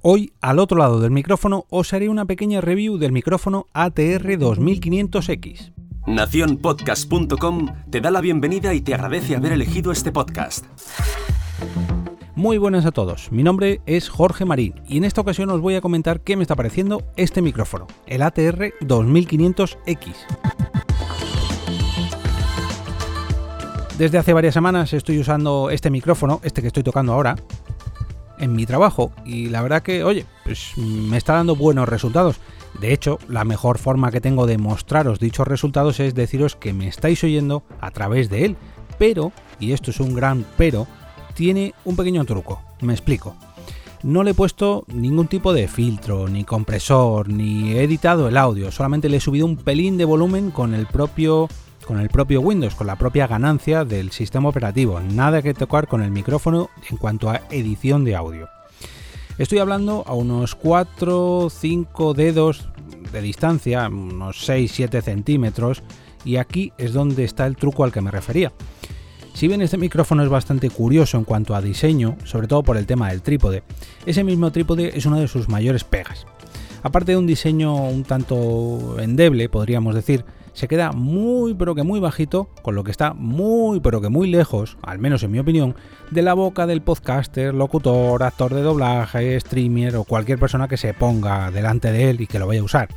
Hoy, al otro lado del micrófono, os haré una pequeña review del micrófono ATR 2500X. Naciónpodcast.com te da la bienvenida y te agradece haber elegido este podcast. Muy buenas a todos, mi nombre es Jorge Marín y en esta ocasión os voy a comentar qué me está pareciendo este micrófono, el ATR 2500X. Desde hace varias semanas estoy usando este micrófono, este que estoy tocando ahora, en mi trabajo y la verdad que, oye, pues me está dando buenos resultados. De hecho, la mejor forma que tengo de mostraros dichos resultados es deciros que me estáis oyendo a través de él. Pero, y esto es un gran pero, tiene un pequeño truco. Me explico. No le he puesto ningún tipo de filtro, ni compresor, ni he editado el audio, solamente le he subido un pelín de volumen con el propio con el propio Windows, con la propia ganancia del sistema operativo. Nada que tocar con el micrófono en cuanto a edición de audio. Estoy hablando a unos 4 5 dedos de distancia, unos 6-7 centímetros, y aquí es donde está el truco al que me refería. Si bien este micrófono es bastante curioso en cuanto a diseño, sobre todo por el tema del trípode, ese mismo trípode es una de sus mayores pegas. Aparte de un diseño un tanto endeble, podríamos decir, se queda muy pero que muy bajito, con lo que está muy pero que muy lejos, al menos en mi opinión, de la boca del podcaster, locutor, actor de doblaje, streamer o cualquier persona que se ponga delante de él y que lo vaya a usar.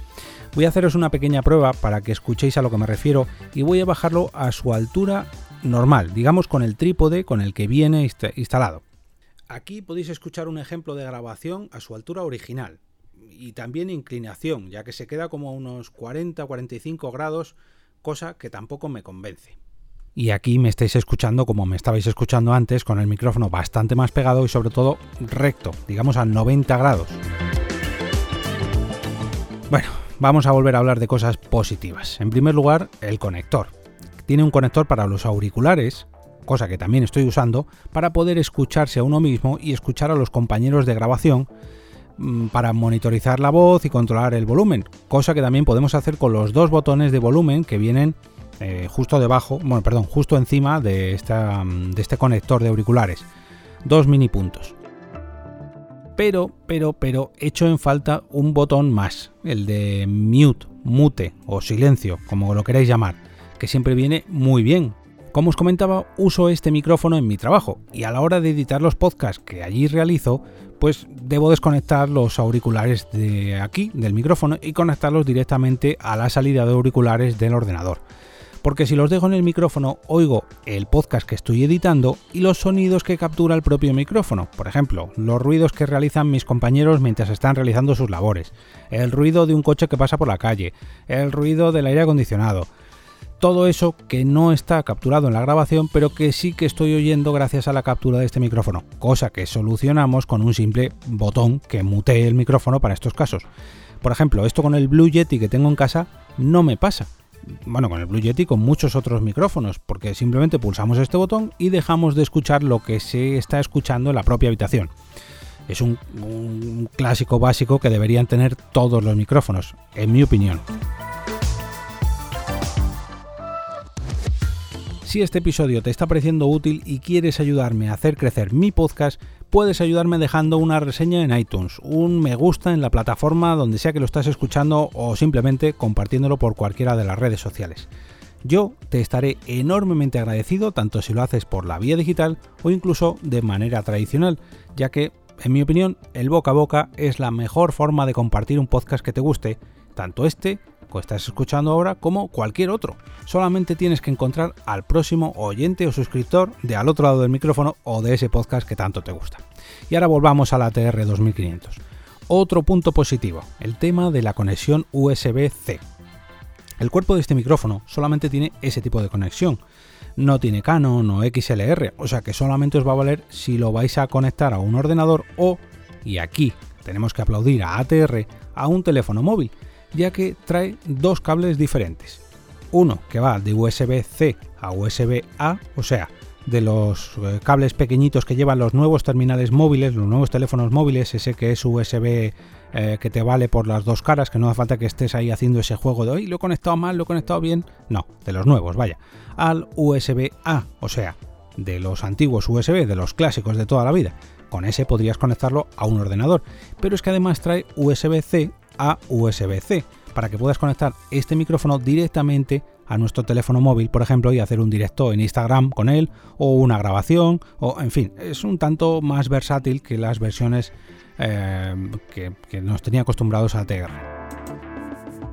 Voy a haceros una pequeña prueba para que escuchéis a lo que me refiero y voy a bajarlo a su altura normal, digamos con el trípode con el que viene instalado. Aquí podéis escuchar un ejemplo de grabación a su altura original, y también inclinación, ya que se queda como a unos 40-45 grados, cosa que tampoco me convence. Y aquí me estáis escuchando como me estabais escuchando antes, con el micrófono bastante más pegado y sobre todo recto, digamos a 90 grados. Bueno, vamos a volver a hablar de cosas positivas. En primer lugar, el conector. Tiene un conector para los auriculares, cosa que también estoy usando, para poder escucharse a uno mismo y escuchar a los compañeros de grabación para monitorizar la voz y controlar el volumen, cosa que también podemos hacer con los dos botones de volumen que vienen eh, justo debajo, bueno, perdón, justo encima de, esta, mm, de este conector de auriculares. Dos mini puntos. Pero, pero, pero, echo en falta un botón más, el de mute, mute o silencio, como lo queráis llamar, que siempre viene muy bien, como os comentaba, uso este micrófono en mi trabajo y a la hora de editar los podcasts que allí realizo, pues debo desconectar los auriculares de aquí, del micrófono, y conectarlos directamente a la salida de auriculares del ordenador. Porque si los dejo en el micrófono, oigo el podcast que estoy editando y los sonidos que captura el propio micrófono. Por ejemplo, los ruidos que realizan mis compañeros mientras están realizando sus labores, el ruido de un coche que pasa por la calle, el ruido del aire acondicionado, todo eso que no está capturado en la grabación, pero que sí que estoy oyendo gracias a la captura de este micrófono, cosa que solucionamos con un simple botón que mutee el micrófono para estos casos. Por ejemplo, esto con el Blue Yeti que tengo en casa no me pasa. Bueno, con el Blue Yeti con muchos otros micrófonos, porque simplemente pulsamos este botón y dejamos de escuchar lo que se está escuchando en la propia habitación. Es un, un clásico básico que deberían tener todos los micrófonos, en mi opinión. Si este episodio te está pareciendo útil y quieres ayudarme a hacer crecer mi podcast, puedes ayudarme dejando una reseña en iTunes, un me gusta en la plataforma donde sea que lo estás escuchando o simplemente compartiéndolo por cualquiera de las redes sociales. Yo te estaré enormemente agradecido tanto si lo haces por la vía digital o incluso de manera tradicional, ya que, en mi opinión, el boca a boca es la mejor forma de compartir un podcast que te guste, tanto este estás escuchando ahora como cualquier otro. Solamente tienes que encontrar al próximo oyente o suscriptor de al otro lado del micrófono o de ese podcast que tanto te gusta. Y ahora volvamos a la TR 2500. Otro punto positivo, el tema de la conexión USB-C. El cuerpo de este micrófono solamente tiene ese tipo de conexión. No tiene Canon o XLR, o sea que solamente os va a valer si lo vais a conectar a un ordenador o, y aquí tenemos que aplaudir a ATR, a un teléfono móvil ya que trae dos cables diferentes. Uno que va de USB-C a USB-A, o sea, de los eh, cables pequeñitos que llevan los nuevos terminales móviles, los nuevos teléfonos móviles, ese que es USB eh, que te vale por las dos caras, que no hace falta que estés ahí haciendo ese juego de hoy, lo he conectado mal, lo he conectado bien, no, de los nuevos, vaya, al USB-A, o sea, de los antiguos USB, de los clásicos de toda la vida, con ese podrías conectarlo a un ordenador, pero es que además trae USB-C a USB-C para que puedas conectar este micrófono directamente a nuestro teléfono móvil, por ejemplo, y hacer un directo en Instagram con él, o una grabación, o en fin, es un tanto más versátil que las versiones eh, que, nos tenía acostumbrados a TR.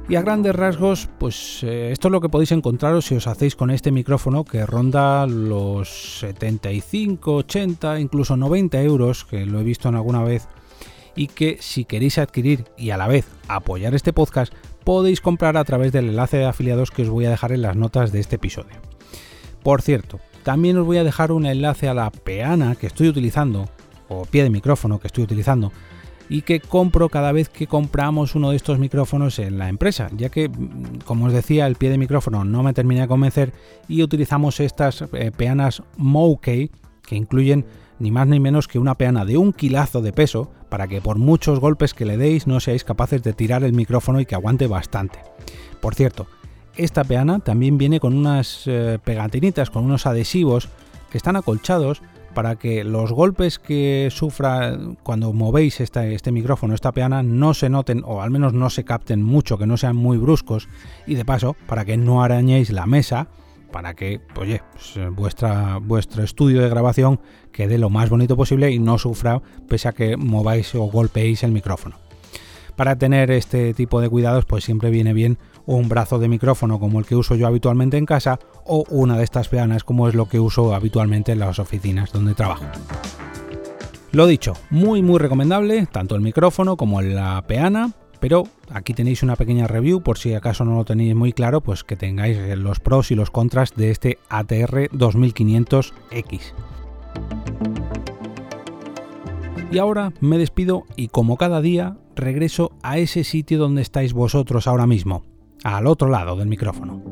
Y a grandes rasgos, pues eh, esto es lo que podéis encontraros si os hacéis con este micrófono que ronda los 75, 80, incluso 90 euros, que lo he visto en alguna vez, y que si queréis adquirir y a la vez apoyar este podcast, podéis comprar a través del enlace de afiliados que os voy a dejar en las notas de este episodio. Por cierto, también os voy a dejar un enlace a la peana que estoy utilizando, o pie de micrófono que estoy utilizando, y que compro cada vez que compramos uno de estos micrófonos en la empresa, ya que, mm, como os decía, el pie de micrófono no me termina de convencer y utilizamos estas eh, peanas Mokey que incluyen ni más ni menos que una peana de un kilazo de peso para que por muchos golpes que le deis no seáis capaces de tirar el micrófono y que aguante bastante. Por cierto, esta peana también viene con unas eh, pegatinitas, con unos adhesivos que están acolchados para que los golpes que sufra cuando movéis este micrófono, esta peana, no se noten o al menos no se capten mucho, que no sean muy bruscos y de paso para que no arañéis la mesa para que, pues, eh, vuestro estudio de grabación quede lo más bonito posible y no sufra pese a que mováis o golpeéis el micrófono. Para tener este tipo de cuidados, pues siempre viene bien un brazo de micrófono como el que uso yo habitualmente en casa o una de estas peanas como es lo que uso habitualmente en las oficinas donde trabajo. Lo dicho, muy muy recomendable, tanto el micrófono como la peana, pero aquí tenéis una pequeña review por si acaso no lo tenéis muy claro, pues que tengáis los pros y los contras de este ATR 2500X. Y ahora me despido y como cada día regreso a ese sitio donde estáis vosotros ahora mismo, al otro lado del micrófono.